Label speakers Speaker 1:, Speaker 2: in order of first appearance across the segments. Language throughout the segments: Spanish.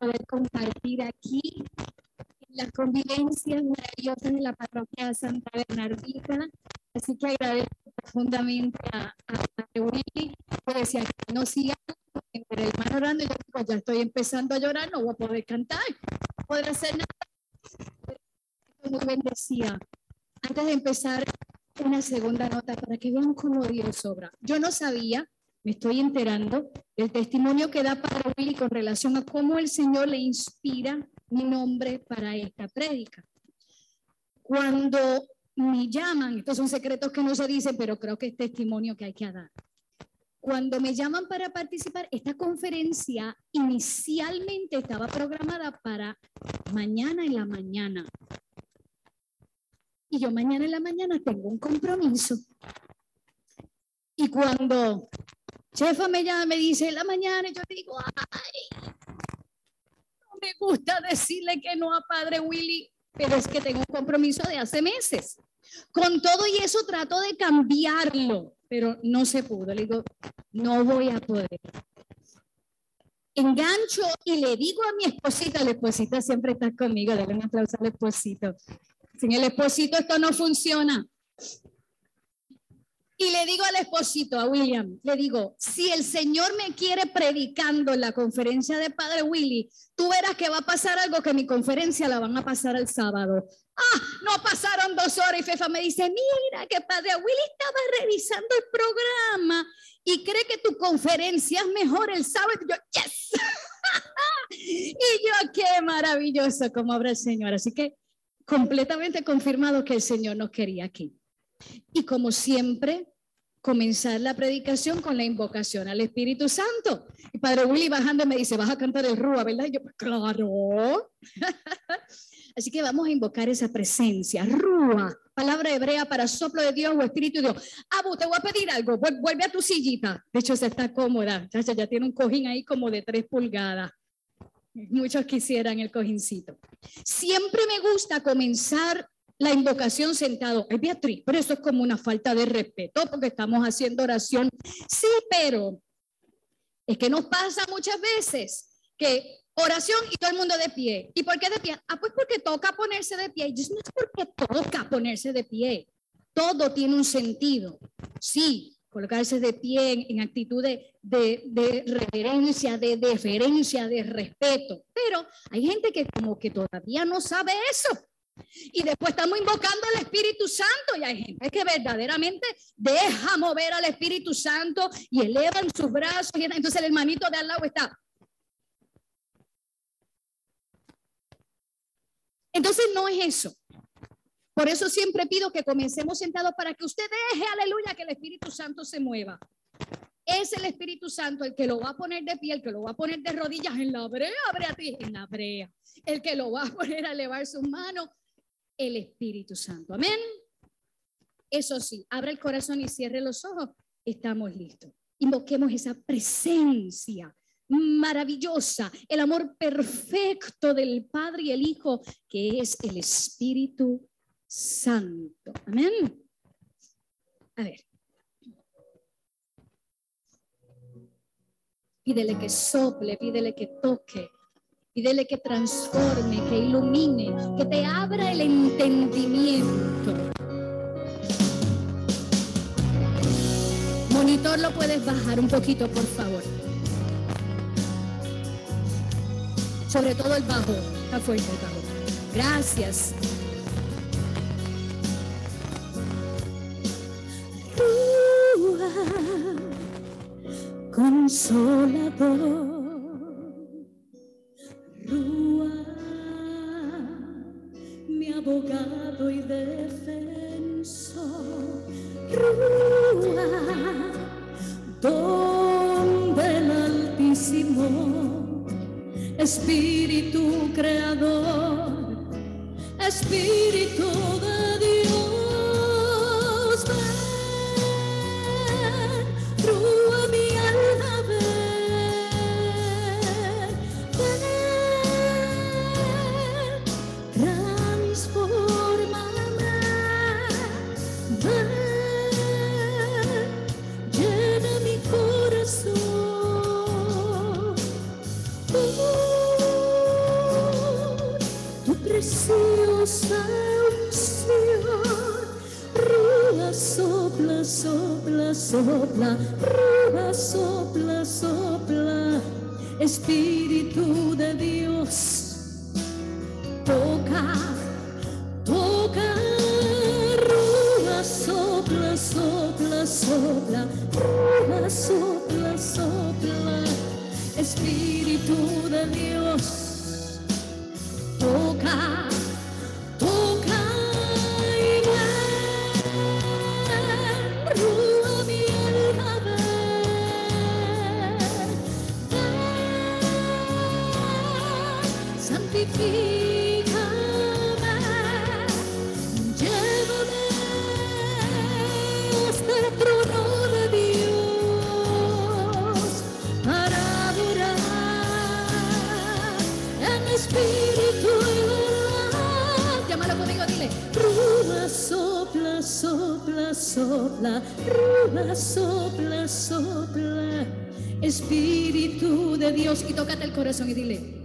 Speaker 1: poder compartir aquí las convivencias maravillosas de la parroquia Santa Bernardita. Así que agradezco profundamente a, a, Willy, que decía que no siga el hermano orando. Yo digo, ya estoy empezando a llorar, no voy a poder cantar, no poder hacer nada. Muy bendecida. Antes de empezar, una segunda nota para que vean cómo Dios obra. Yo no sabía, me estoy enterando, del testimonio que da Padre Willy con relación a cómo el Señor le inspira mi nombre para esta prédica. Cuando me llaman, estos son secretos que no se dicen, pero creo que es testimonio que hay que dar. Cuando me llaman para participar, esta conferencia inicialmente estaba programada para mañana en la mañana. Y yo mañana en la mañana tengo un compromiso. Y cuando Chefa me llama, me dice en la mañana, yo digo, ay, no me gusta decirle que no a Padre Willy, pero es que tengo un compromiso de hace meses. Con todo y eso trato de cambiarlo, pero no se pudo. Le digo, no voy a poder. Engancho y le digo a mi esposita, la esposita siempre está conmigo, dale un aplauso al esposito. Sin el esposito esto no funciona. Y le digo al esposito, a William, le digo, si el Señor me quiere predicando en la conferencia de Padre Willy, tú verás que va a pasar algo que mi conferencia la van a pasar el sábado. Ah, no pasaron dos horas y Fefa me dice, mira que Padre Willy estaba revisando el programa y cree que tu conferencia es mejor el sábado. Y yo, yes. y yo, qué maravilloso como obra el Señor. Así que completamente confirmado que el Señor nos quería aquí. Y como siempre, comenzar la predicación con la invocación al Espíritu Santo. Y Padre Willy bajando me dice, vas a cantar el Rúa, ¿verdad? Y yo, pues claro. Así que vamos a invocar esa presencia. Rúa, palabra hebrea para soplo de Dios o Espíritu de Dios. Abu, te voy a pedir algo. Vuelve a tu sillita. De hecho, se está cómoda. Ya, ya tiene un cojín ahí como de tres pulgadas. Muchos quisieran el cojincito. Siempre me gusta comenzar la invocación sentado. Es Beatriz, pero eso es como una falta de respeto porque estamos haciendo oración. Sí, pero es que nos pasa muchas veces que oración y todo el mundo de pie. ¿Y por qué de pie? Ah, pues porque toca ponerse de pie. Y no es porque toca ponerse de pie. Todo tiene un sentido. Sí, colocarse de pie en, actitud de, de, reverencia, de deferencia, de respeto. Pero hay gente que como que todavía no sabe eso. Y después estamos invocando al Espíritu Santo y hay gente que verdaderamente deja mover al Espíritu Santo y elevan sus brazos y entonces el hermanito de al lado está. Entonces no es eso. Por eso siempre pido que comencemos sentados para que usted deje, aleluya, que el Espíritu Santo se mueva. Es el Espíritu Santo el que lo va a poner de pie, el que lo va a poner de rodillas en la brea, Beatriz, en la brea. El que lo va a poner a elevar sus manos, el Espíritu Santo. Amén. Eso sí, abre el corazón y cierre los ojos. Estamos listos. Invoquemos esa presencia maravillosa, el amor perfecto del Padre y el Hijo, que es el Espíritu Santo. Amén. A ver. Pídele que sople, pídele que toque, pídele que transforme, que ilumine, que te abra el entendimiento. Monitor lo puedes bajar un poquito, por favor. Sobre todo el bajo, está fuerte el bajo. Gracias. consolador. Abogado y defensor. Rúa, don del Altísimo, Espíritu Creador, Espíritu de Ooh. Preciosa unción. Sopla, sopla, sopla, rúa, sopla, sopla. Espíritu de Dios, toca, toca, rúa, sopla, sopla, sopla, rúa, sopla, sopla. Espíritu de Dios, Y
Speaker 2: tócate el corazón y dile.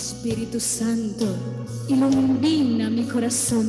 Speaker 1: Espíritu Santo, ilumina mi corazón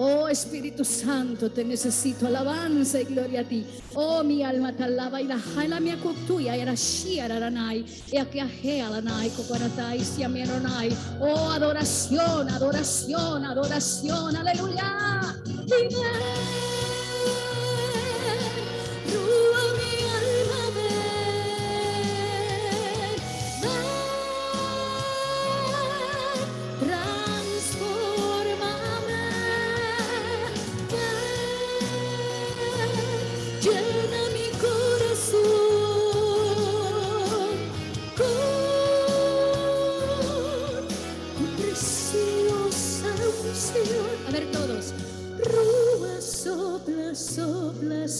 Speaker 1: Oh Espíritu Santo, te necesito alabanza y gloria a ti. Oh mi alma te alaba y la jaila mi akutuya y arashi araranai y aquí ajea la nai kokaratai si amironai. Oh adoración, adoración, adoración, aleluya. Y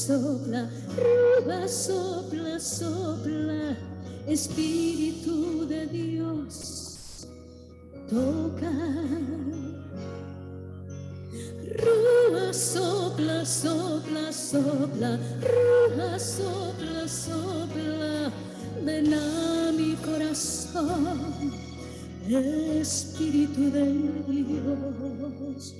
Speaker 1: sopla, rúa, sopla, sopla, Espíritu de Dios, toca. Rúa, sopla, sopla, sopla, rúa, sopla, sopla, ven a mi corazón, Espíritu de Dios.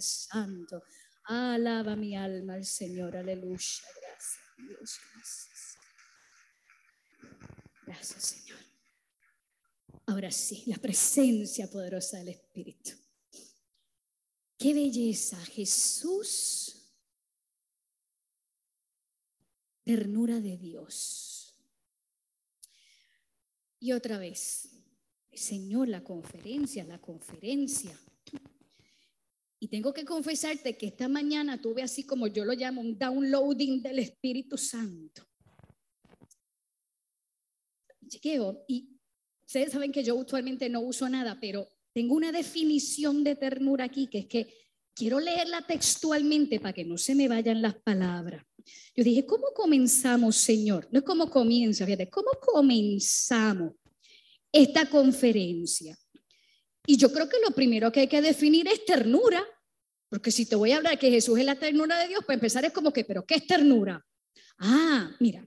Speaker 1: Santo. Alaba mi alma al Señor, aleluya. Gracias, Dios, gracias. Gracias, Señor. Ahora sí, la presencia poderosa del Espíritu. Qué belleza, Jesús. Ternura de Dios. Y otra vez, Señor, la conferencia, la conferencia. Y tengo que confesarte que esta mañana tuve así como yo lo llamo un downloading del Espíritu Santo. Llegué y ustedes saben que yo usualmente no uso nada, pero tengo una definición de ternura aquí que es que quiero leerla textualmente para que no se me vayan las palabras. Yo dije, ¿cómo comenzamos, Señor? No es cómo comienza, fíjate, ¿cómo comenzamos esta conferencia? Y yo creo que lo primero que hay que definir es ternura. Porque si te voy a hablar que Jesús es la ternura de Dios, pues empezar es como que, pero ¿qué es ternura? Ah, mira,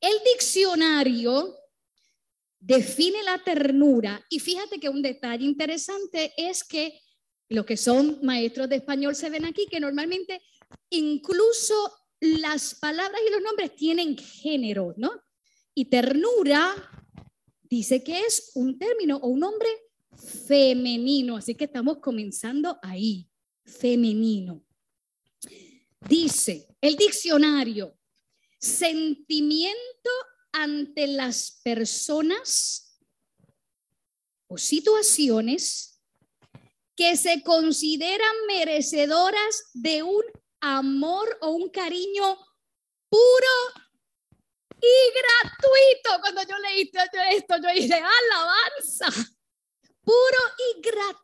Speaker 1: el diccionario define la ternura y fíjate que un detalle interesante es que los que son maestros de español se ven aquí que normalmente incluso las palabras y los nombres tienen género, ¿no? Y ternura dice que es un término o un nombre femenino, así que estamos comenzando ahí femenino. Dice el diccionario, sentimiento ante las personas o situaciones que se consideran merecedoras de un amor o un cariño puro y gratuito. Cuando yo leí esto, yo dije, alabanza, puro y gratuito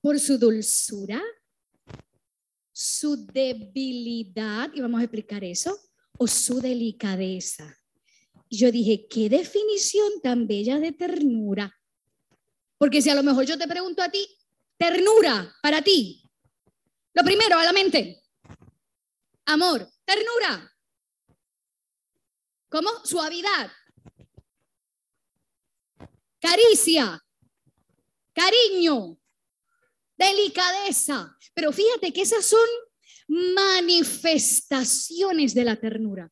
Speaker 1: por su dulzura, su debilidad, y vamos a explicar eso, o su delicadeza. Yo dije, qué definición tan bella de ternura. Porque si a lo mejor yo te pregunto a ti, ternura para ti, lo primero a la mente, amor, ternura. ¿Cómo? Suavidad. Caricia. Cariño delicadeza. Pero fíjate que esas son manifestaciones de la ternura.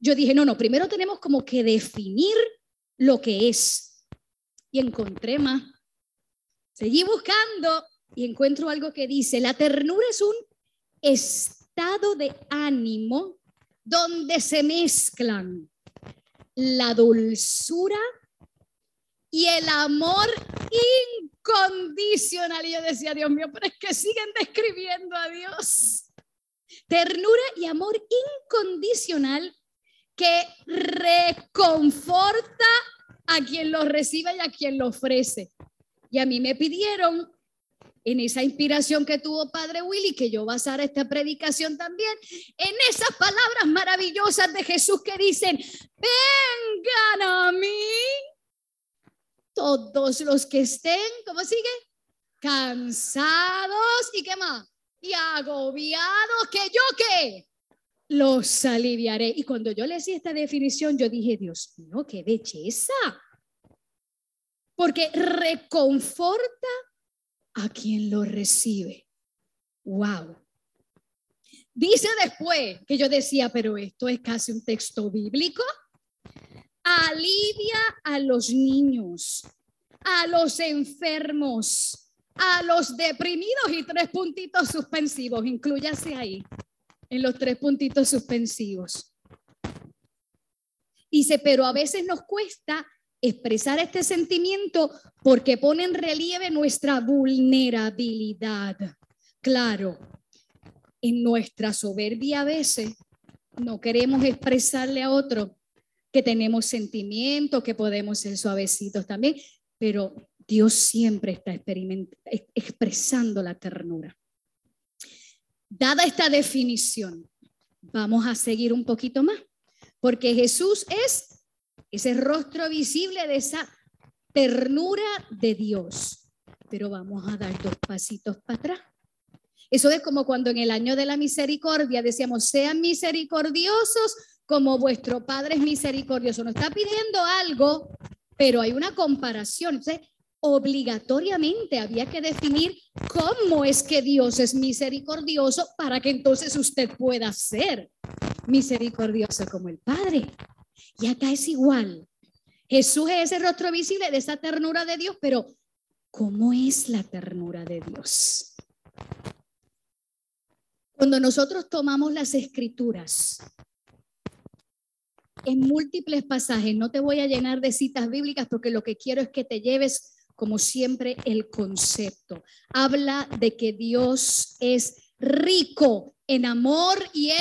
Speaker 1: Yo dije, no, no, primero tenemos como que definir lo que es. Y encontré más. Seguí buscando y encuentro algo que dice, la ternura es un estado de ánimo donde se mezclan la dulzura y el amor incondicional. Y yo decía, Dios mío, pero es que siguen describiendo a Dios. Ternura y amor incondicional que reconforta a quien lo recibe y a quien lo ofrece. Y a mí me pidieron en esa inspiración que tuvo Padre Willy, que yo basara esta predicación también, en esas palabras maravillosas de Jesús que dicen, vengan a mí todos los que estén, ¿cómo sigue? Cansados y qué más? Y agobiados, que yo qué? Los aliviaré. Y cuando yo leí esta definición, yo dije, Dios mío, qué belleza. Porque reconforta a quien lo recibe. Wow. Dice después que yo decía, pero esto es casi un texto bíblico alivia a los niños, a los enfermos, a los deprimidos y tres puntitos suspensivos. Incluyase ahí, en los tres puntitos suspensivos. Dice, pero a veces nos cuesta expresar este sentimiento porque pone en relieve nuestra vulnerabilidad. Claro, en nuestra soberbia a veces no queremos expresarle a otro que tenemos sentimientos, que podemos ser suavecitos también, pero Dios siempre está expresando la ternura. Dada esta definición, vamos a seguir un poquito más, porque Jesús es ese rostro visible de esa ternura de Dios. Pero vamos a dar dos pasitos para atrás. Eso es como cuando en el año de la misericordia decíamos, sean misericordiosos como vuestro Padre es misericordioso. Nos está pidiendo algo, pero hay una comparación. Entonces, obligatoriamente había que definir cómo es que Dios es misericordioso para que entonces usted pueda ser misericordioso como el Padre. Y acá es igual. Jesús es ese rostro visible de esa ternura de Dios, pero ¿cómo es la ternura de Dios? Cuando nosotros tomamos las escrituras en múltiples pasajes. No te voy a llenar de citas bíblicas porque lo que quiero es que te lleves, como siempre, el concepto. Habla de que Dios es rico en amor y en,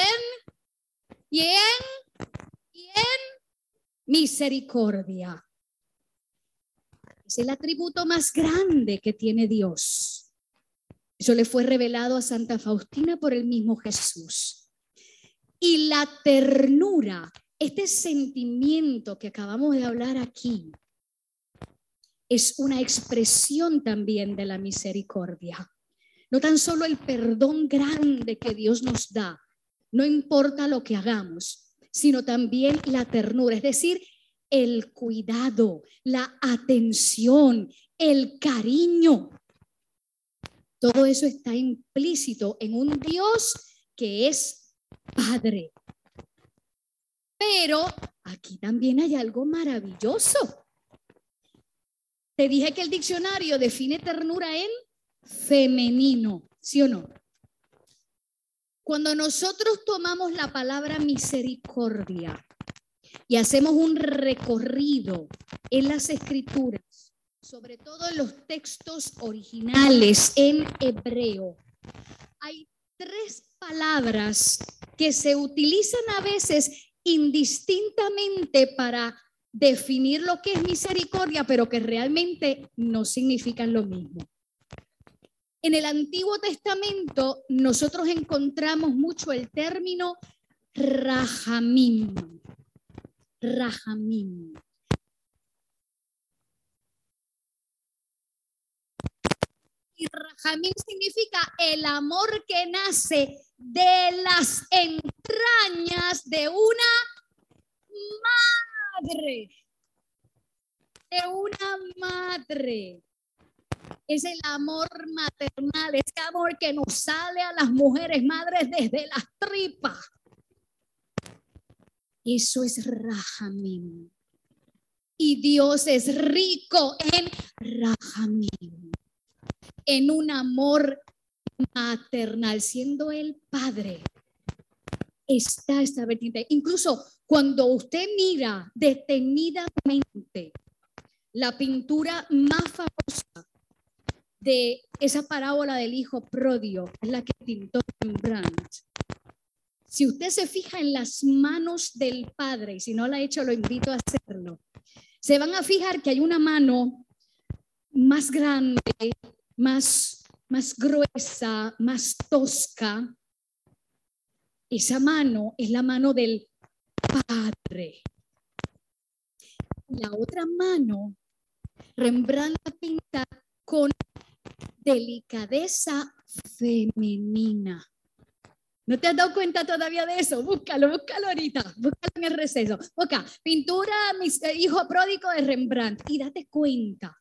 Speaker 1: y en, y en misericordia. Es el atributo más grande que tiene Dios. Eso le fue revelado a Santa Faustina por el mismo Jesús. Y la ternura este sentimiento que acabamos de hablar aquí es una expresión también de la misericordia. No tan solo el perdón grande que Dios nos da, no importa lo que hagamos, sino también la ternura, es decir, el cuidado, la atención, el cariño. Todo eso está implícito en un Dios que es Padre. Pero aquí también hay algo maravilloso. Te dije que el diccionario define ternura en femenino, ¿sí o no? Cuando nosotros tomamos la palabra misericordia y hacemos un recorrido en las escrituras, sobre todo en los textos originales en hebreo, hay tres palabras que se utilizan a veces indistintamente para definir lo que es misericordia, pero que realmente no significan lo mismo. En el Antiguo Testamento nosotros encontramos mucho el término rajamim. Rajamim. Y rajamim significa el amor que nace de las entrañas de una madre. De una madre es el amor maternal, ese amor que nos sale a las mujeres madres desde las tripas. Eso es Rahamim. Y Dios es rico en Rahamim, en un amor maternal, siendo el Padre. Está esta vertiente. Incluso cuando usted mira detenidamente la pintura más famosa de esa parábola del hijo prodio, es la que pintó Rembrandt. Si usted se fija en las manos del padre, y si no la ha hecho, lo invito a hacerlo, se van a fijar que hay una mano más grande, más, más gruesa, más tosca. Esa mano es la mano del padre. La otra mano, Rembrandt pinta con delicadeza femenina. ¿No te has dado cuenta todavía de eso? Búscalo, búscalo ahorita, búscalo en el receso. Busca pintura, mis eh, hijo pródigo de Rembrandt y date cuenta,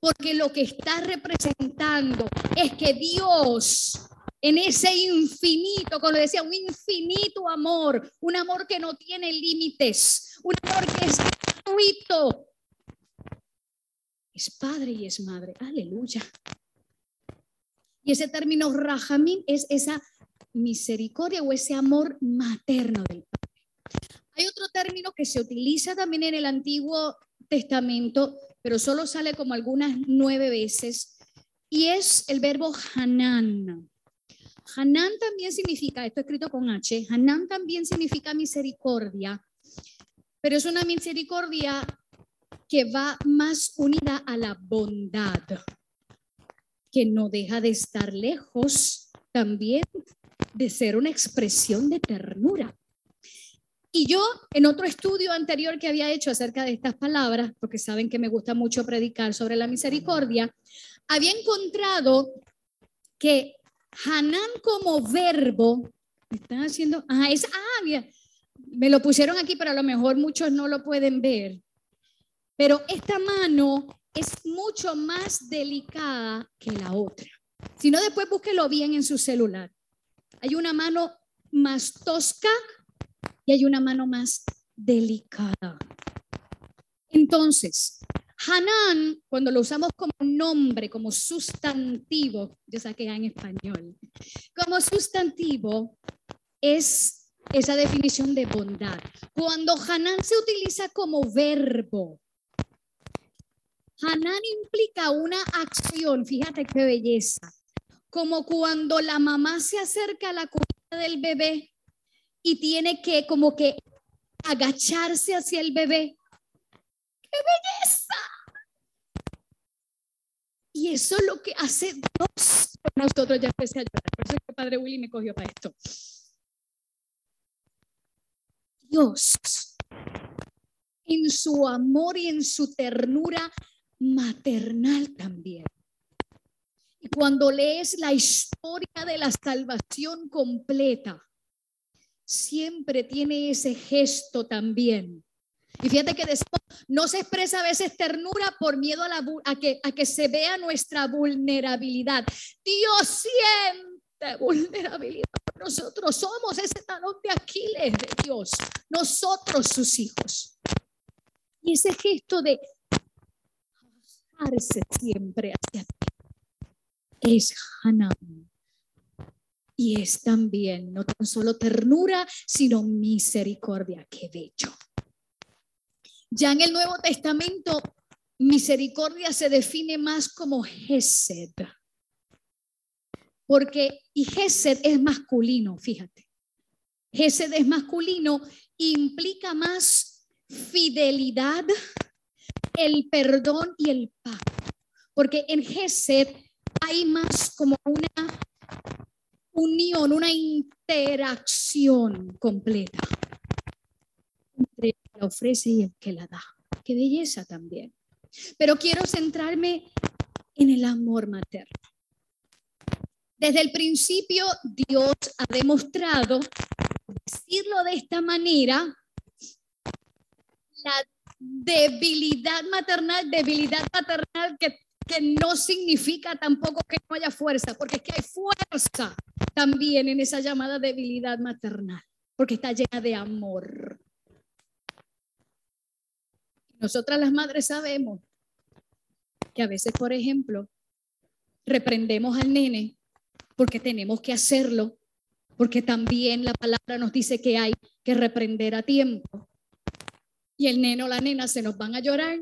Speaker 1: porque lo que está representando es que Dios en ese infinito, como decía, un infinito amor, un amor que no tiene límites, un amor que es gratuito. Es padre y es madre. Aleluya. Y ese término rajamín es esa misericordia o ese amor materno del Padre. Hay otro término que se utiliza también en el Antiguo Testamento, pero solo sale como algunas nueve veces, y es el verbo Hanan. Hanan también significa, esto escrito con H, Hanan también significa misericordia, pero es una misericordia que va más unida a la bondad que no deja de estar lejos también de ser una expresión de ternura. Y yo, en otro estudio anterior que había hecho acerca de estas palabras, porque saben que me gusta mucho predicar sobre la misericordia, había encontrado que Hanan como verbo, están haciendo, ah, es, ah, me lo pusieron aquí, pero a lo mejor muchos no lo pueden ver. Pero esta mano es mucho más delicada que la otra. Si no, después búsquelo bien en su celular. Hay una mano más tosca y hay una mano más delicada. Entonces, Hanan, cuando lo usamos como nombre, como sustantivo, yo saqué en español, como sustantivo es esa definición de bondad. Cuando Hanan se utiliza como verbo, Hanan implica una acción, fíjate qué belleza, como cuando la mamá se acerca a la cuna del bebé y tiene que como que agacharse hacia el bebé. ¡Qué belleza! Y eso es lo que hace Dios con nosotros. Ya empecé a llorar. Por eso es que Padre Willy me cogió para esto. Dios, en su amor y en su ternura, maternal también. Y cuando lees la historia de la salvación completa, siempre tiene ese gesto también. Y fíjate que no se expresa a veces ternura por miedo a, que, a que se vea nuestra vulnerabilidad. Dios siente vulnerabilidad. Nosotros somos ese talón de Aquiles de Dios, nosotros sus hijos. Y ese gesto de siempre hacia ti es Hanam. Y es también no tan solo ternura, sino misericordia. Qué bello. Ya en el Nuevo Testamento, misericordia se define más como Gesed. Porque, y Gesed es masculino, fíjate. Gesed es masculino, implica más fidelidad, el perdón y el pacto. Porque en Gesed hay más como una unión, una interacción completa entre el que ofrece y el que la da. Qué belleza también. Pero quiero centrarme en el amor materno. Desde el principio Dios ha demostrado, decirlo de esta manera, la debilidad maternal, debilidad maternal que que no significa tampoco que no haya fuerza, porque es que hay fuerza también en esa llamada debilidad maternal, porque está llena de amor. Nosotras las madres sabemos que a veces, por ejemplo, reprendemos al nene porque tenemos que hacerlo, porque también la palabra nos dice que hay que reprender a tiempo. Y el nene o la nena se nos van a llorar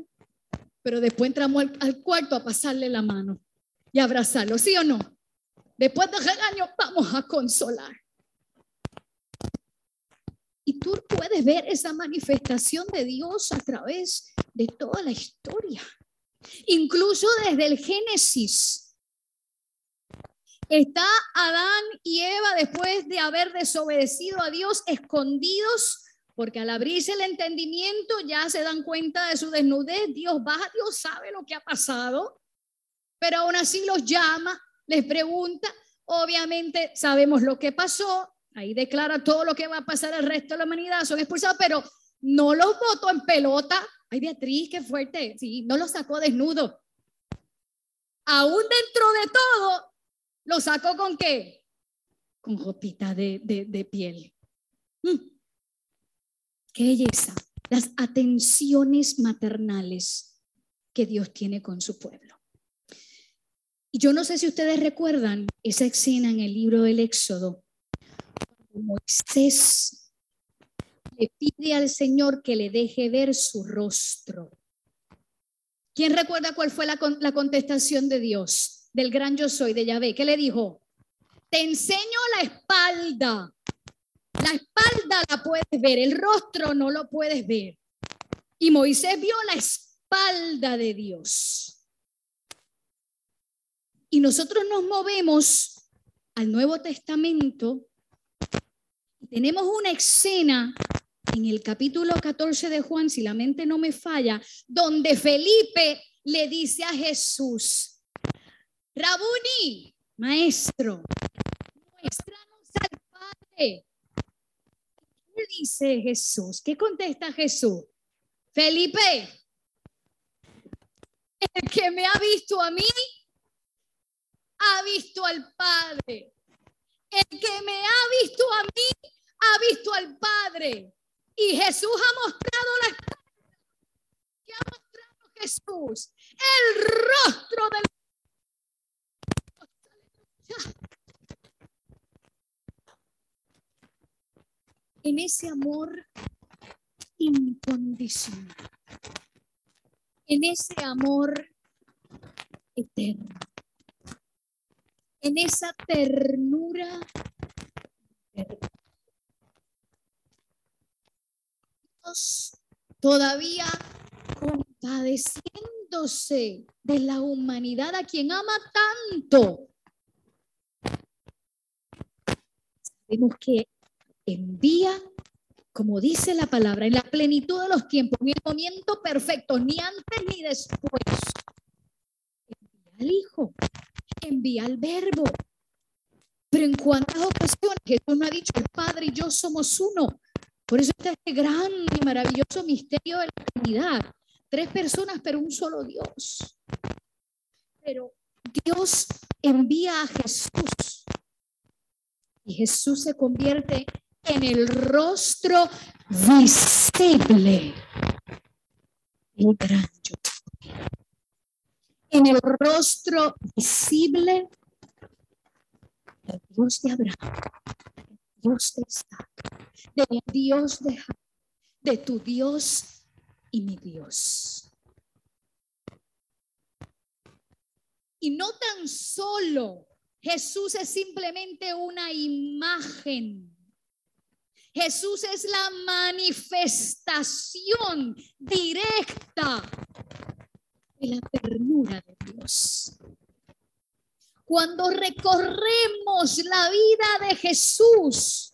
Speaker 1: pero después entramos al, cuarto a pasarle la mano y abrazarlo, ¿sí o no? Después del regaño vamos a consolar. Y tú puedes ver esa manifestación de Dios a través de toda la historia. Incluso desde el Génesis. Está Adán y Eva después de haber desobedecido a Dios, escondidos porque al abrirse el entendimiento ya se dan cuenta de su desnudez, Dios baja, Dios sabe lo que ha pasado, pero aún así los llama, les pregunta, obviamente sabemos lo que pasó, ahí declara todo lo que va a pasar al resto de la humanidad, son expulsados, pero no los botó en pelota, ay Beatriz, qué fuerte, sí, no los sacó desnudo. Aún dentro de todo, lo sacó con qué? Con ropita de, de, piel. Mm. Qué belleza, las atenciones maternales que Dios tiene con su pueblo. Y yo no sé si ustedes recuerdan esa escena en el libro del Éxodo, Moisés le pide al Señor que le deje ver su rostro. ¿Quién recuerda cuál fue la, la contestación de Dios, del gran yo soy, de Yahvé? ¿Qué le dijo? Te enseño la espalda la espalda la puedes ver, el rostro no lo puedes ver. Y Moisés vio la espalda de Dios. Y nosotros nos movemos al Nuevo Testamento. Tenemos una escena en el capítulo 14 de Juan, si la mente no me falla, donde Felipe le dice a Jesús, Rabuni, maestro, muéstranos al Padre dice Jesús? ¿Qué contesta Jesús? Felipe, el que me ha visto a mí, ha visto al Padre. El que me ha visto a mí, ha visto al Padre. Y Jesús ha mostrado la que ha mostrado Jesús, el rostro del en ese amor incondicional, en ese amor eterno, en esa ternura Dios todavía compadeciéndose de la humanidad a quien ama tanto. Sabemos que envía, como dice la palabra, en la plenitud de los tiempos, en el momento perfecto, ni antes ni después. al Hijo, envía al Verbo. Pero en cuántas ocasiones Jesús no ha dicho, el Padre y yo somos uno. Por eso está este gran y maravilloso misterio de la Trinidad. Tres personas, pero un solo Dios. Pero Dios envía a Jesús y Jesús se convierte en el rostro visible. El gran En el rostro visible Dios de Abraham, Dios de Isaac, del Dios de de tu Dios y mi Dios. Y no tan solo Jesús es simplemente una imagen. Jesús es la manifestación directa de la ternura de Dios. Cuando recorremos la vida de Jesús,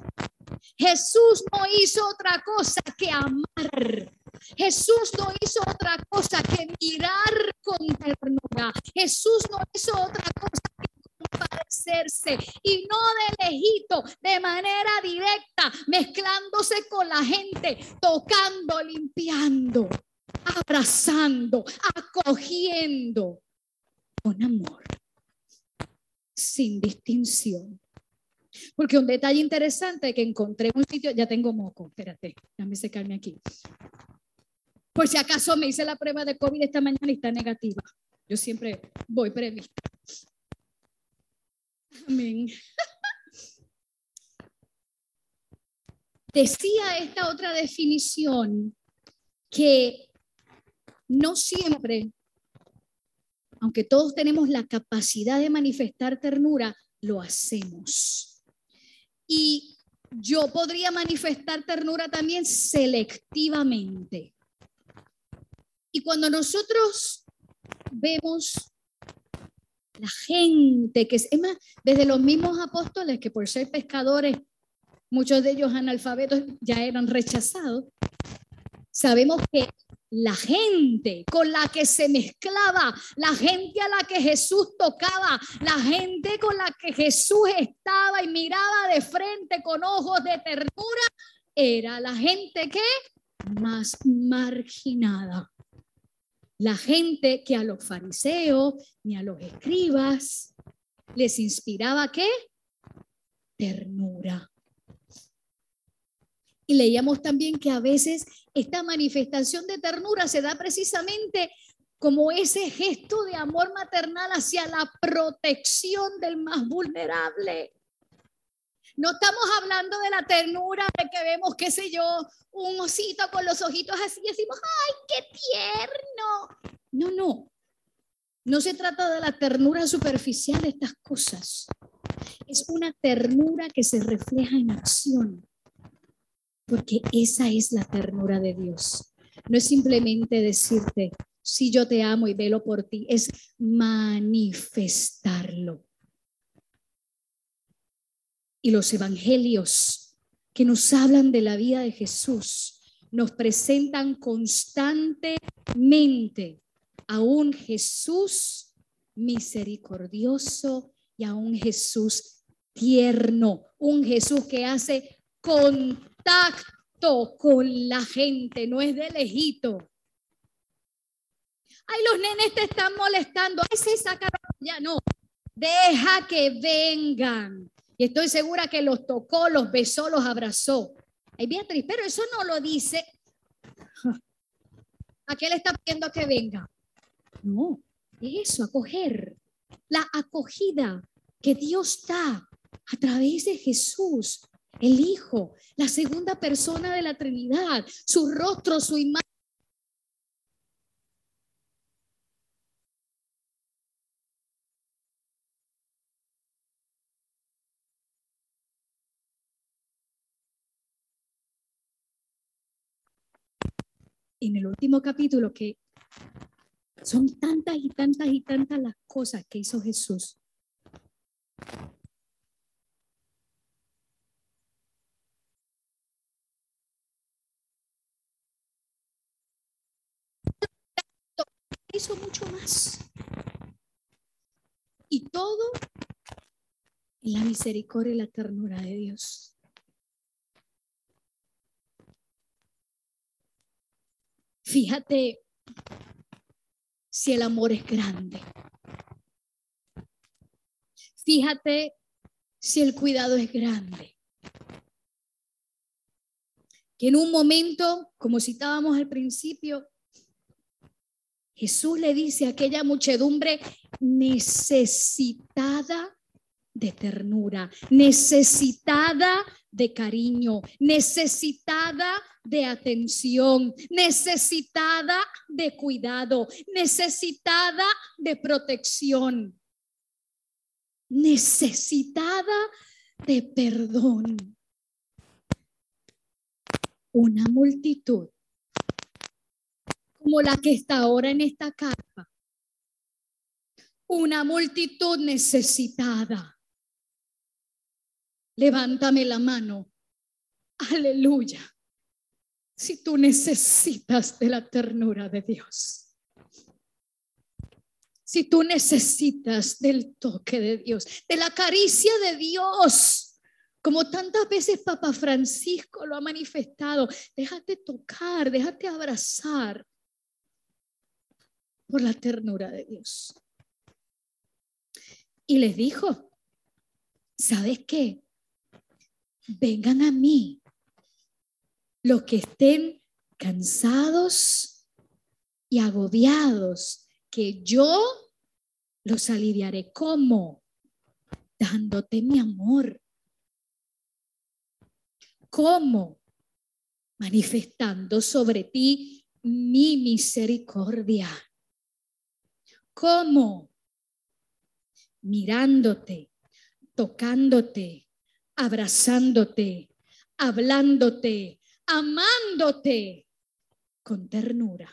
Speaker 1: Jesús no hizo otra cosa que amar. Jesús no hizo otra cosa que mirar con ternura. Jesús no hizo otra cosa que compadecerse y no de lejito, de manera directa, mezclándose con la gente, tocando, limpiando, abrazando, acogiendo con amor, sin distinción. Porque un detalle interesante que encontré en un sitio, ya tengo moco, espérate, déjame secarme aquí. Por si acaso me hice la prueba de COVID esta mañana y está negativa. Yo siempre voy prevista. Decía esta otra definición que no siempre, aunque todos tenemos la capacidad de manifestar ternura, lo hacemos. Y yo podría manifestar ternura también selectivamente. Y cuando nosotros vemos la gente que es, más, desde los mismos apóstoles que por ser pescadores, muchos de ellos analfabetos ya eran rechazados, sabemos que la gente con la que se mezclaba, la gente a la que Jesús tocaba, la gente con la que Jesús estaba y miraba de frente con ojos de ternura, era la gente que más marginada la gente que a los fariseos ni a los escribas les inspiraba qué? Ternura. Y leíamos también que a veces esta manifestación de ternura se da precisamente como ese gesto de amor maternal hacia la protección del más vulnerable. No estamos hablando de la ternura de que vemos, qué sé yo, un osito con los ojitos así y decimos, ¡ay, qué tierno! No, no. No se trata de la ternura superficial de estas cosas. Es una ternura que se refleja en acción. Porque esa es la ternura de Dios. No es simplemente decirte, si yo te amo y velo por ti, es manifestarlo y los evangelios que nos hablan de la vida de Jesús nos presentan constantemente a un Jesús misericordioso y a un Jesús tierno, un Jesús que hace contacto con la gente, no es de lejito. Ay, los nenes te están molestando. Ay, se sacaron ya. No, deja que vengan. Y estoy segura que los tocó, los besó, los abrazó. Ay, Beatriz, pero eso no lo dice. ¿A qué le está pidiendo que venga? No, eso, acoger. La acogida que Dios da a través de Jesús, el Hijo, la segunda persona de la Trinidad, su rostro, su imagen en el último capítulo que son tantas y tantas y tantas las cosas que hizo Jesús. Hizo mucho más. Y todo en la misericordia y la ternura de Dios. Fíjate si el amor es grande. Fíjate si el cuidado es grande. Que en un momento, como citábamos al principio, Jesús le dice a aquella muchedumbre necesitada de ternura, necesitada de cariño, necesitada de atención, necesitada de cuidado, necesitada de protección, necesitada de perdón. Una multitud como la que está ahora en esta carpa. Una multitud necesitada. Levántame la mano. Aleluya. Si tú necesitas de la ternura de Dios. Si tú necesitas del toque de Dios, de la caricia de Dios, como tantas veces Papa Francisco lo ha manifestado, déjate tocar, déjate abrazar por la ternura de Dios. Y les dijo, ¿sabes qué? Vengan a mí los que estén cansados y agobiados, que yo los aliviaré. ¿Cómo? Dándote mi amor. ¿Cómo? Manifestando sobre ti mi misericordia. ¿Cómo? Mirándote, tocándote, abrazándote, hablándote, amándote con ternura.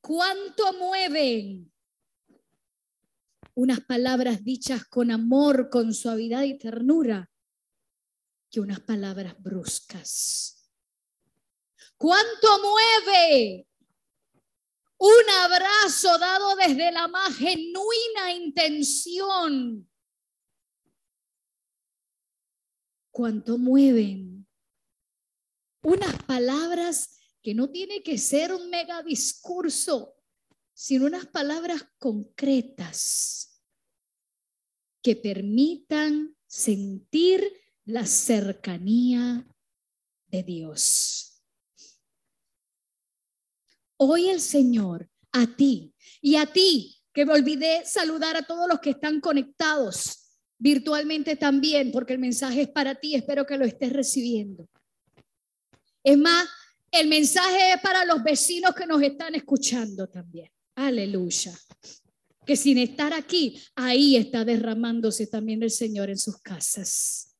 Speaker 1: ¿Cuánto mueven unas palabras dichas con amor, con suavidad y ternura que unas palabras bruscas? ¿Cuánto mueve un abrazo dado desde la más genuina intención. Cuánto mueven unas palabras que no tiene que ser un mega discurso, sino unas palabras concretas que permitan sentir la cercanía de Dios. Hoy el Señor a ti y a ti, que me olvidé saludar a todos los que están conectados virtualmente también, porque el mensaje es para ti, espero que lo estés recibiendo. Es más, el mensaje es para los vecinos que nos están escuchando también. Aleluya. Que sin estar aquí, ahí está derramándose también el Señor en sus casas.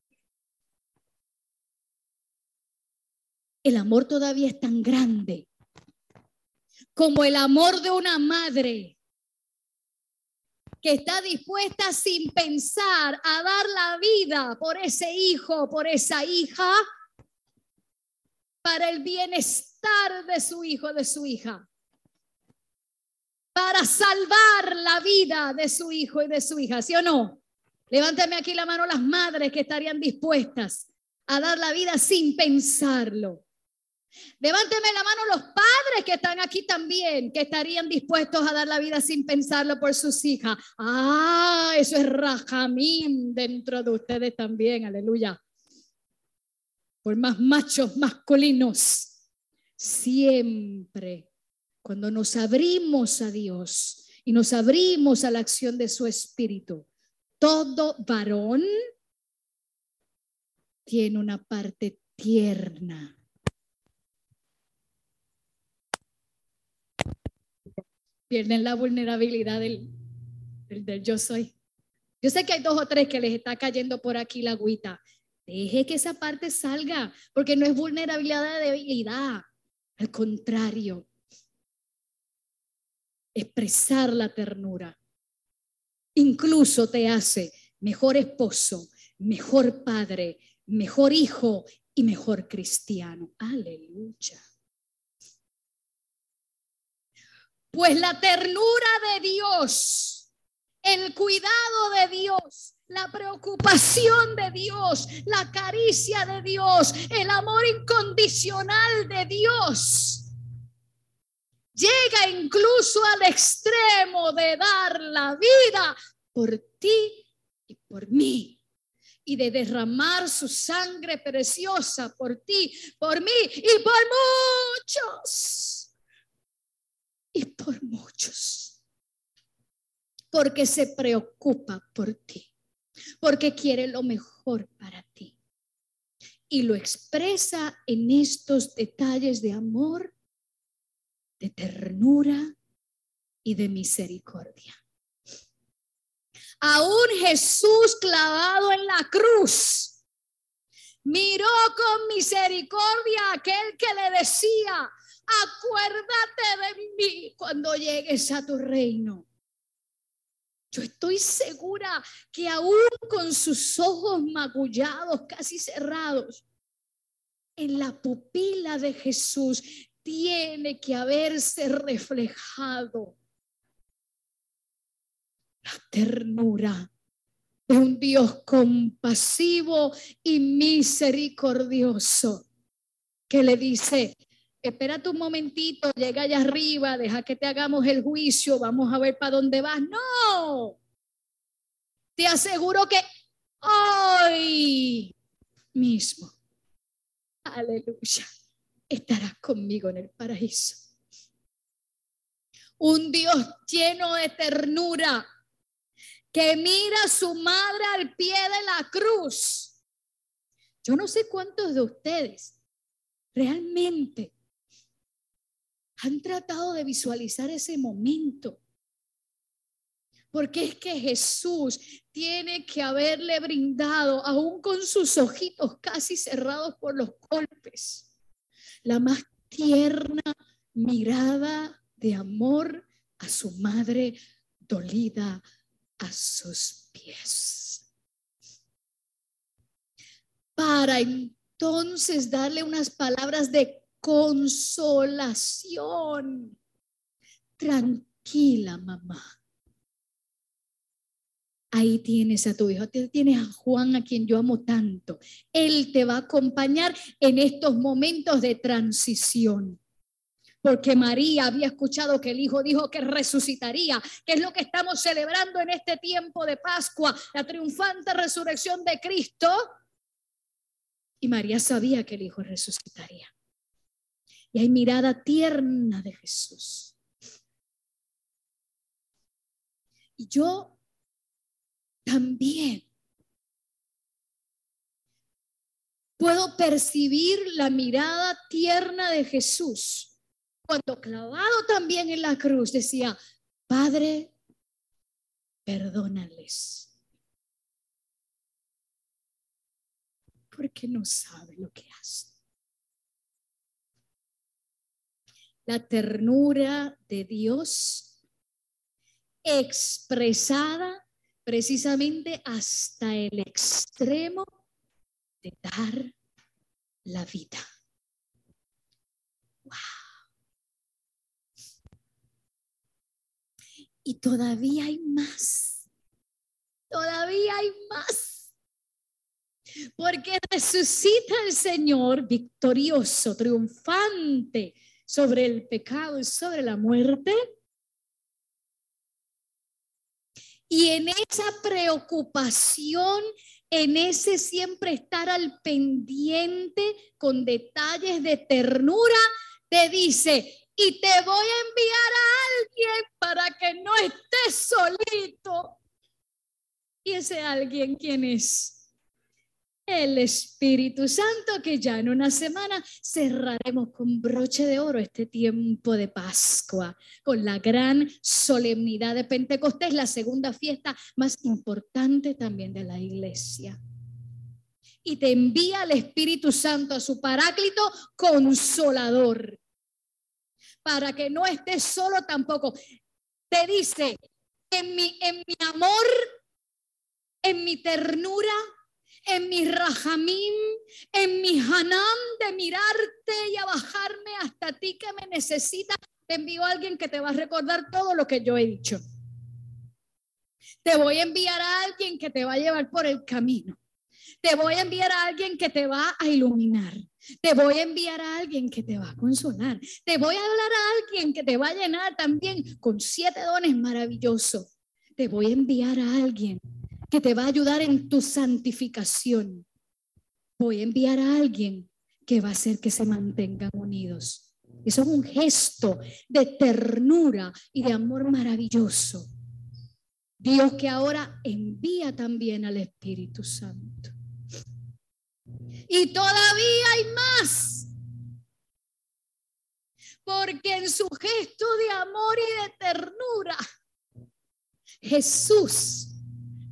Speaker 1: El amor todavía es tan grande como el amor de una madre que está dispuesta sin pensar a dar la vida por ese hijo, por esa hija, para el bienestar de su hijo, de su hija, para salvar la vida de su hijo y de su hija, ¿sí o no? Levántame aquí la mano las madres que estarían dispuestas a dar la vida sin pensarlo. Levánteme la mano los padres que están aquí también, que estarían dispuestos a dar la vida sin pensarlo por sus hijas. Ah, eso es rajamín dentro de ustedes también, aleluya. Por más machos masculinos. Siempre, cuando nos abrimos a Dios y nos abrimos a la acción de su espíritu, todo varón tiene una parte tierna pierden la vulnerabilidad del, yo soy. Yo sé que hay dos o tres que les está cayendo por aquí la agüita. Deje que esa parte salga, porque no es vulnerabilidad de debilidad. Al contrario, expresar la ternura incluso te hace mejor esposo, mejor padre, mejor hijo y mejor cristiano. Aleluya. Pues la ternura de Dios el cuidado de Dios, la preocupación de Dios, la caricia de Dios, el amor incondicional de Dios. Llega incluso al extremo de dar la vida por ti y por mí y de derramar su sangre preciosa por ti, por mí y por muchos. Y por muchos. Porque se preocupa por ti, porque quiere lo mejor para ti. Y lo expresa en estos detalles de amor, de ternura y de misericordia. Aún Jesús clavado en la cruz miró con misericordia a aquel que le decía, acuérdate de mí cuando llegues a tu reino. Yo estoy segura que aún con sus ojos magullados, casi cerrados, en la pupila de Jesús tiene que haberse reflejado la ternura de un Dios compasivo y misericordioso que le dice, espérate un momentito, llega allá arriba, deja que te hagamos el juicio, vamos a ver para dónde vas. No, te aseguro que hoy mismo, aleluya, estarás conmigo en el paraíso. Un Dios lleno de ternura, que mira a su madre al pie de la cruz. Yo no sé cuántos de ustedes realmente han tratado de visualizar ese momento. Porque es que Jesús tiene que haberle brindado, aún con sus ojitos casi cerrados por los golpes, la más tierna mirada de amor a su madre dolida a sus pies. Para entonces darle unas palabras de consolación. Tranquila, mamá. Ahí tienes a tu hijo, tienes a Juan a quien yo amo tanto. Él te va a acompañar en estos momentos de transición porque María había escuchado que el Hijo dijo que resucitaría, que es lo que estamos celebrando en este tiempo de Pascua, la triunfante resurrección de Cristo. Y María sabía que el Hijo resucitaría. Y hay mirada tierna de Jesús. Y yo también puedo percibir la mirada tierna de Jesús cuando clavado también en la cruz decía, Padre, perdónales. Porque no sabe lo que hace. La ternura de Dios expresada precisamente hasta el extremo de dar la vida. Wow. Y todavía hay más. Todavía hay más. Porque resucita el Señor victorioso, triunfante sobre el pecado y sobre la muerte. Y en esa preocupación, en ese siempre estar al pendiente con detalles de ternura, te dice, y te voy a enviar a alguien para que no estés solito. ¿Y ese alguien quién es? El Espíritu Santo, que ya en una semana cerraremos con broche de oro este tiempo de Pascua, con la gran solemnidad de Pentecostés, la segunda fiesta más importante también de la iglesia. Y te envía el Espíritu Santo a su paráclito consolador para que no estés solo tampoco. Te dice, en mi, en mi amor, en mi ternura, en mi rajamín, en mi hanam de mirarte y a bajarme hasta ti que me necesita, te envío a alguien que te va a recordar todo lo que yo he dicho. Te voy a enviar a alguien que te va a llevar por el camino. Te voy a enviar a alguien que te va a iluminar. Te voy a enviar a alguien que te va a consolar. Te voy a hablar a alguien que te va a llenar también con siete dones maravillosos. Te voy a enviar a alguien que te va a ayudar en tu santificación. Voy a enviar a alguien que va a hacer que se mantengan unidos. Eso es un gesto de ternura y de amor maravilloso. Dios que ahora envía también al Espíritu Santo. Y todavía hay más. Porque en su gesto de amor y de ternura, Jesús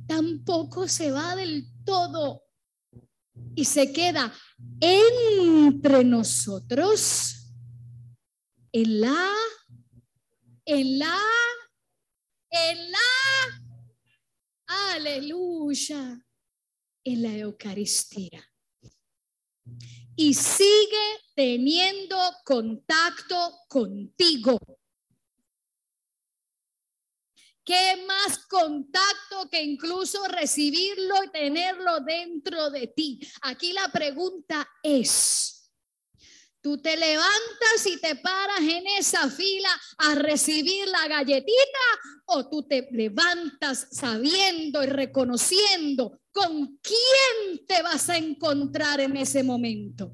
Speaker 1: tampoco se va del todo y se queda entre nosotros en la, en la, en la, aleluya, en la Eucaristía y sigue teniendo contacto contigo. ¿Qué más contacto que incluso recibirlo y tenerlo dentro de ti? Aquí la pregunta es, ¿tú te levantas y te paras en esa fila a recibir la galletita o tú te levantas sabiendo y reconociendo con quién te vas a encontrar en ese momento?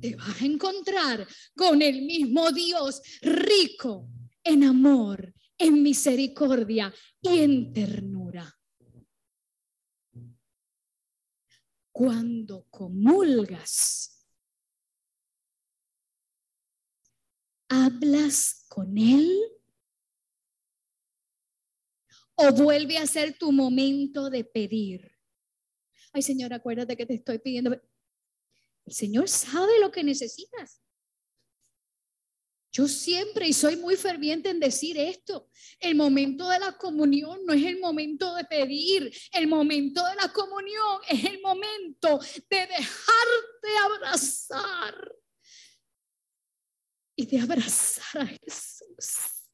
Speaker 1: Te vas a encontrar con el mismo Dios rico en amor en misericordia y en ternura. Cuando comulgas, hablas con Él o vuelve a ser tu momento de pedir. Ay, Señor, acuérdate que te estoy pidiendo. El Señor sabe lo que necesitas. Yo siempre y soy muy ferviente en decir esto. El momento de la comunión no es el momento de pedir. El momento de la comunión es el momento de dejarte abrazar y de abrazar a Jesús.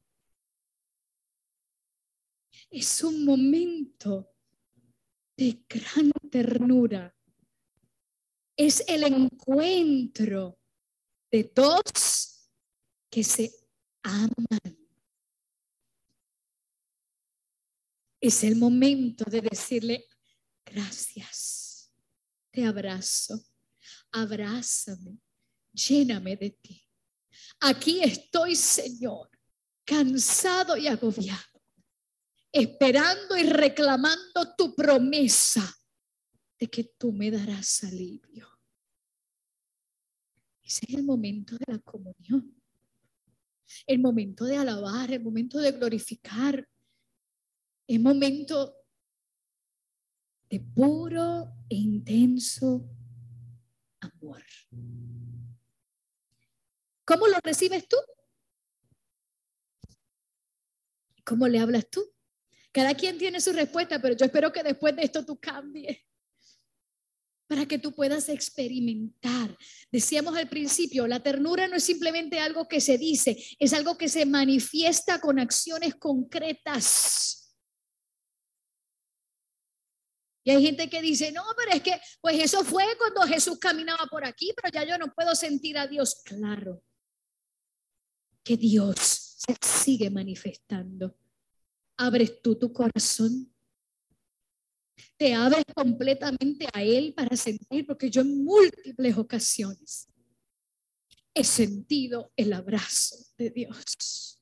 Speaker 1: Es un momento de gran ternura. Es el encuentro de dos que se aman. Es el momento de decirle, gracias, te abrazo, abrázame, lléname de ti. Aquí estoy, Señor, cansado y agobiado, esperando y reclamando tu promesa de que tú me darás alivio. Ese es el momento de la comunión el momento de alabar, el momento de glorificar, el momento de puro e intenso amor. ¿Cómo lo recibes tú? ¿Cómo le hablas tú? Cada quien tiene su respuesta, pero yo espero que después de esto tú cambies para que tú puedas experimentar. Decíamos al principio, la ternura no es simplemente algo que se dice, es algo que se manifiesta con acciones concretas. Y hay gente que dice, no, pero es que, pues eso fue cuando Jesús caminaba por aquí, pero ya yo no puedo sentir a Dios. Claro, que Dios se sigue manifestando. Abres tú tu corazón te abres completamente a Él para sentir, porque yo en múltiples ocasiones he sentido el abrazo de Dios,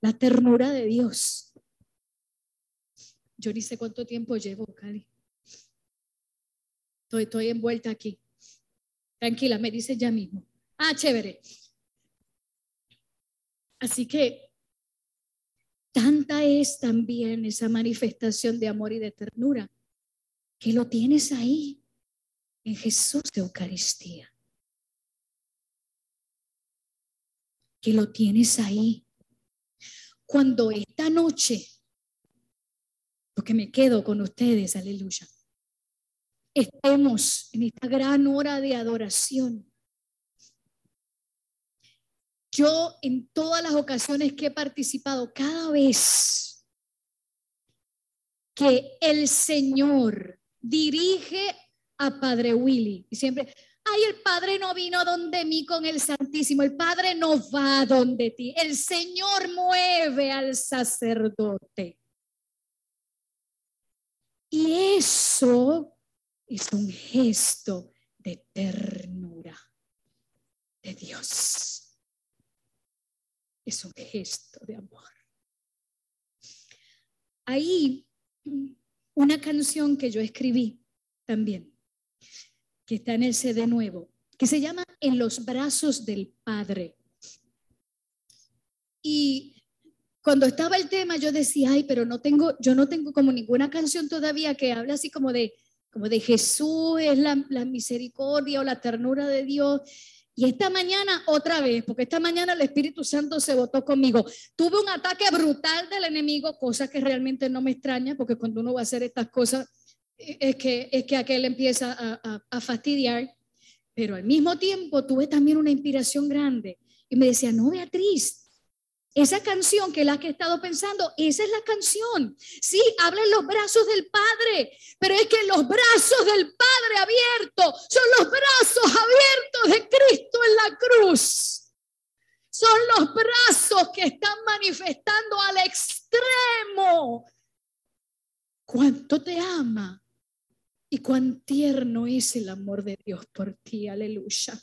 Speaker 1: la ternura de Dios. Yo ni sé cuánto tiempo llevo, Cali. Estoy, estoy envuelta aquí. Tranquila, me dice ya mismo. Ah, chévere. Así que Tanta es también esa manifestación de amor y de ternura que lo tienes ahí en Jesús de Eucaristía. Que lo tienes ahí. Cuando esta noche, porque me quedo con ustedes, aleluya, estemos en esta gran hora de adoración yo en todas las ocasiones que he participado, cada vez
Speaker 3: que el Señor dirige a Padre Willy. Y siempre, ay, el Padre no vino donde mí con el Santísimo, el Padre no va donde ti, el Señor mueve al sacerdote. Y eso es un gesto de ternura de Dios. Es un gesto de amor. Ahí, una canción que yo escribí también, que está en el CD nuevo, que se llama En los brazos del Padre. Y cuando estaba el tema, yo decía, ay, pero no tengo, yo no tengo como ninguna canción todavía que hable así como de, como de Jesús, es la, la misericordia o la ternura de Dios. Y esta mañana otra vez, porque esta mañana el Espíritu Santo se votó conmigo. Tuve un ataque brutal del enemigo, cosa que realmente no me extraña, porque cuando uno va a hacer estas cosas, eh, es que, es que aquel empieza a, a, fastidiar. Pero al mismo tiempo tuve también una inspiración grande. Y me decía, no, Beatriz, esa canción que la que he estado pensando, esa es la canción. Sí, habla en los brazos del Padre, pero es que los brazos del Padre abiertos son los brazos abiertos de Cristo en la cruz. Son los brazos que están manifestando al extremo cuánto te ama y cuán tierno es el amor de Dios por ti. Aleluya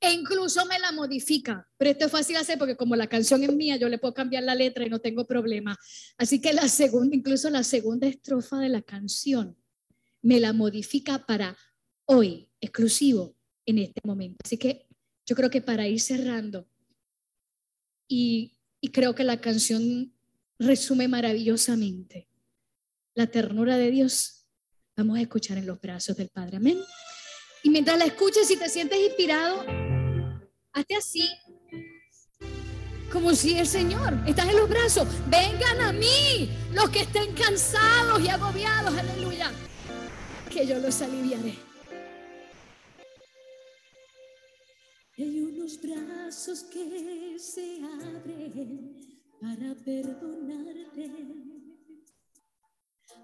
Speaker 3: e incluso me la modifica. Pero esto es fácil hacer porque como la canción es mía, yo le puedo cambiar la letra y no tengo problema. Así que la segunda, incluso la segunda estrofa de la canción, me la modifica para hoy, exclusivo, en este momento. Así que yo creo que para ir cerrando, y, y creo que la canción resume maravillosamente la ternura de Dios, vamos a escuchar en los brazos del Padre. Amén. Y mientras la escuches, si te sientes inspirado, hazte así. Como si el Señor, estás en los brazos, vengan a mí los que estén cansados y agobiados, aleluya, que yo los aliviaré.
Speaker 1: Hay unos brazos que se abren para perdonarte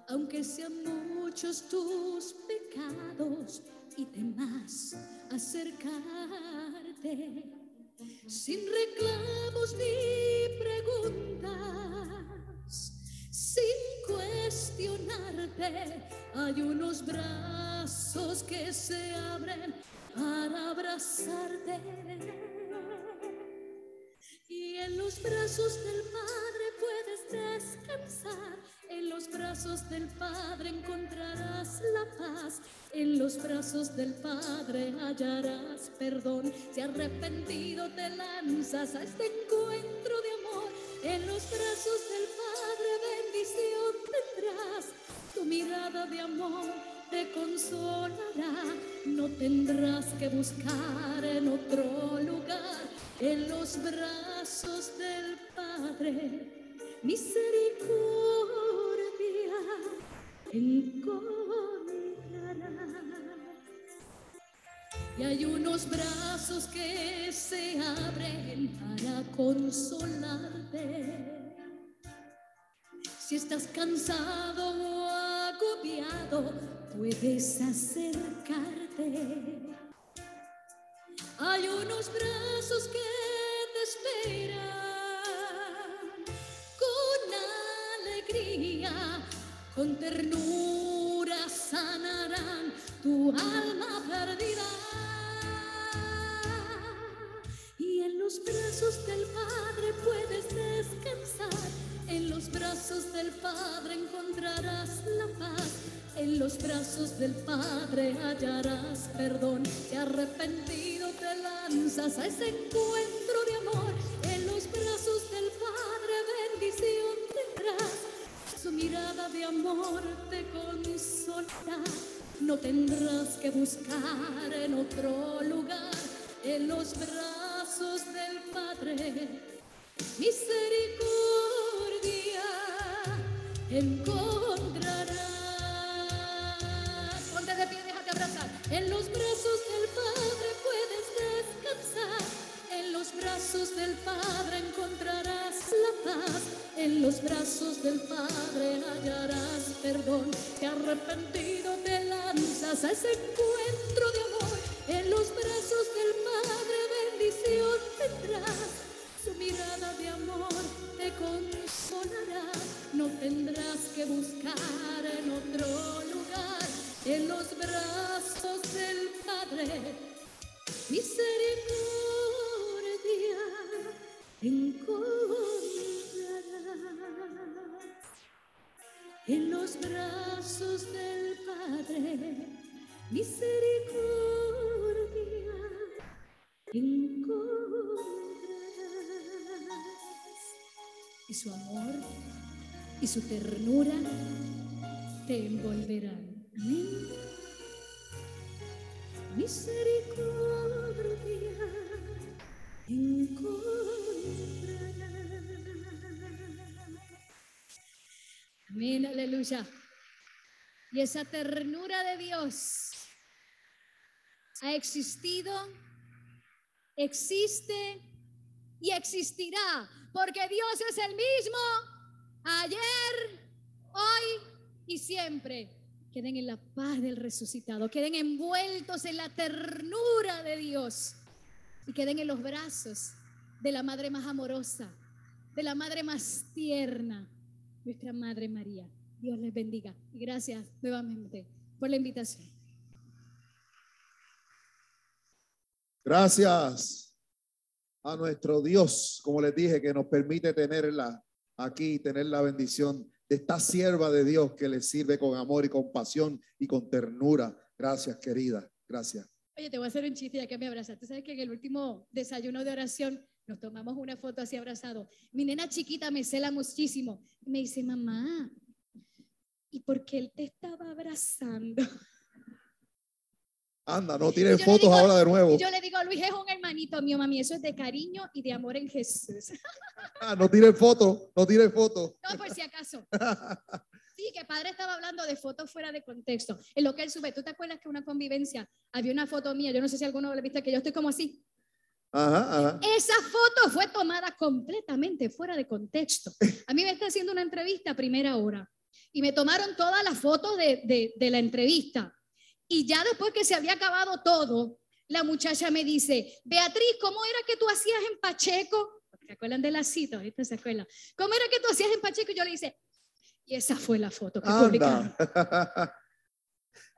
Speaker 1: aunque sean muchos tus pecados y temas acercarte, sin reclamos ni preguntas, sin cuestionarte, hay unos brazos que se abren para abrazarte. Y en los brazos del Padre puedes descansar en los brazos del Padre encontrarás la paz. En los brazos del Padre hallarás perdón. Si arrepentido te lanzas a este encuentro de amor, en los brazos del Padre bendición tendrás. Tu mirada de amor te consolará. No tendrás que buscar en otro lugar. En los brazos del Padre misericordia Y hay unos brazos que se abren para consolarte. Si estás cansado o agobiado, puedes acercarte. Hay unos brazos que te esperan con ternura sanarán tu alma perdida. Y en los brazos del Padre puedes descansar. En los brazos del Padre encontrarás la paz. En los brazos del Padre hallarás perdón. Si arrepentido te lanzas a ese encuentro de amor. Amor te consolará no tendrás que buscar en otro lugar, en los brazos del Padre. Misericordia encontrarás.
Speaker 3: Ponte de pie, déjate abrazar.
Speaker 1: En los brazos los brazos del Padre encontrarás la paz. En los brazos del Padre hallarás perdón. Que arrepentido te lanzas a ese encuentro de amor. En los brazos del su ternura te envolverán. Amén. Misericordia Amén, aleluya. Y esa ternura de Dios ha existido, existe y existirá, porque Dios es el mismo ayer, hoy y siempre. Queden en la paz del resucitado, queden envueltos en la ternura de Dios y queden en los brazos de la Madre más amorosa, de la Madre más tierna, nuestra Madre María. Dios les bendiga y gracias nuevamente por la invitación.
Speaker 4: Gracias a nuestro Dios, como les dije, que nos permite tenerla aquí, tener la bendición de esta sierva de Dios que le sirve con amor y compasión y con ternura. Gracias, querida. Gracias.
Speaker 5: Oye, te voy a hacer un chiste ya que me abrazaste. ¿Sabes que en el último desayuno de oración nos tomamos una foto así abrazado? Mi nena chiquita me cela muchísimo. Me dice, mamá, ¿y por qué él te estaba abrazando?
Speaker 4: Anda, no tienes fotos ahora de nuevo.
Speaker 5: Yo le digo, Luis es un hermanito mío, mami. Eso es de cariño y de amor en Jesús.
Speaker 4: Ah, no tienes fotos, no tienes fotos.
Speaker 5: No, por si acaso. Sí, que padre estaba hablando de fotos fuera de contexto. En lo que él sube, ¿tú te acuerdas que una convivencia había una foto mía? Yo no sé si alguno lo viste, que yo estoy como así.
Speaker 4: Ajá, ajá.
Speaker 5: Esa foto fue tomada completamente fuera de contexto. A mí me está haciendo una entrevista a primera hora y me tomaron todas las fotos de, de, de la entrevista. Y ya después que se había acabado todo, la muchacha me dice, Beatriz, ¿cómo era que tú hacías en Pacheco? ¿Se acuerdan de la cita? Ahorita se acuerdan. ¿Cómo era que tú hacías en Pacheco? Y yo le dice, y esa fue la foto que publicaron.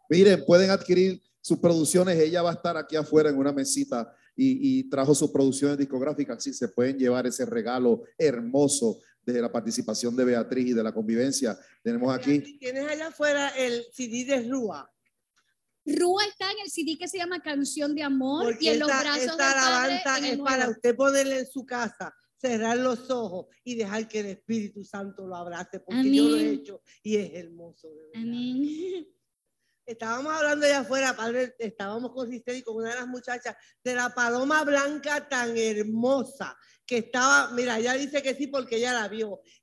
Speaker 4: Miren, pueden adquirir sus producciones. Ella va a estar aquí afuera en una mesita y, y, trajo sus producciones discográficas. Así se pueden llevar ese regalo hermoso de la participación de Beatriz y de la convivencia. Tenemos aquí.
Speaker 6: Tienes allá afuera el CD de Rúa.
Speaker 5: Rúa está en el CD que se llama Canción de Amor
Speaker 6: Porque
Speaker 5: y en los
Speaker 6: esta,
Speaker 5: brazos
Speaker 6: esta
Speaker 5: del Padre
Speaker 6: alabanza
Speaker 5: el
Speaker 6: es para usted ponerle en su casa, cerrar los ojos y dejar que el Espíritu Santo lo abrace, porque yo lo he
Speaker 5: Amén.
Speaker 6: hecho y es hermoso. De verdad.
Speaker 5: Amén.
Speaker 6: Estábamos hablando allá afuera, padre, estábamos con Sister y con una de las muchachas de la paloma blanca tan hermosa que estaba, mira, ella dice que sí porque ella la vio.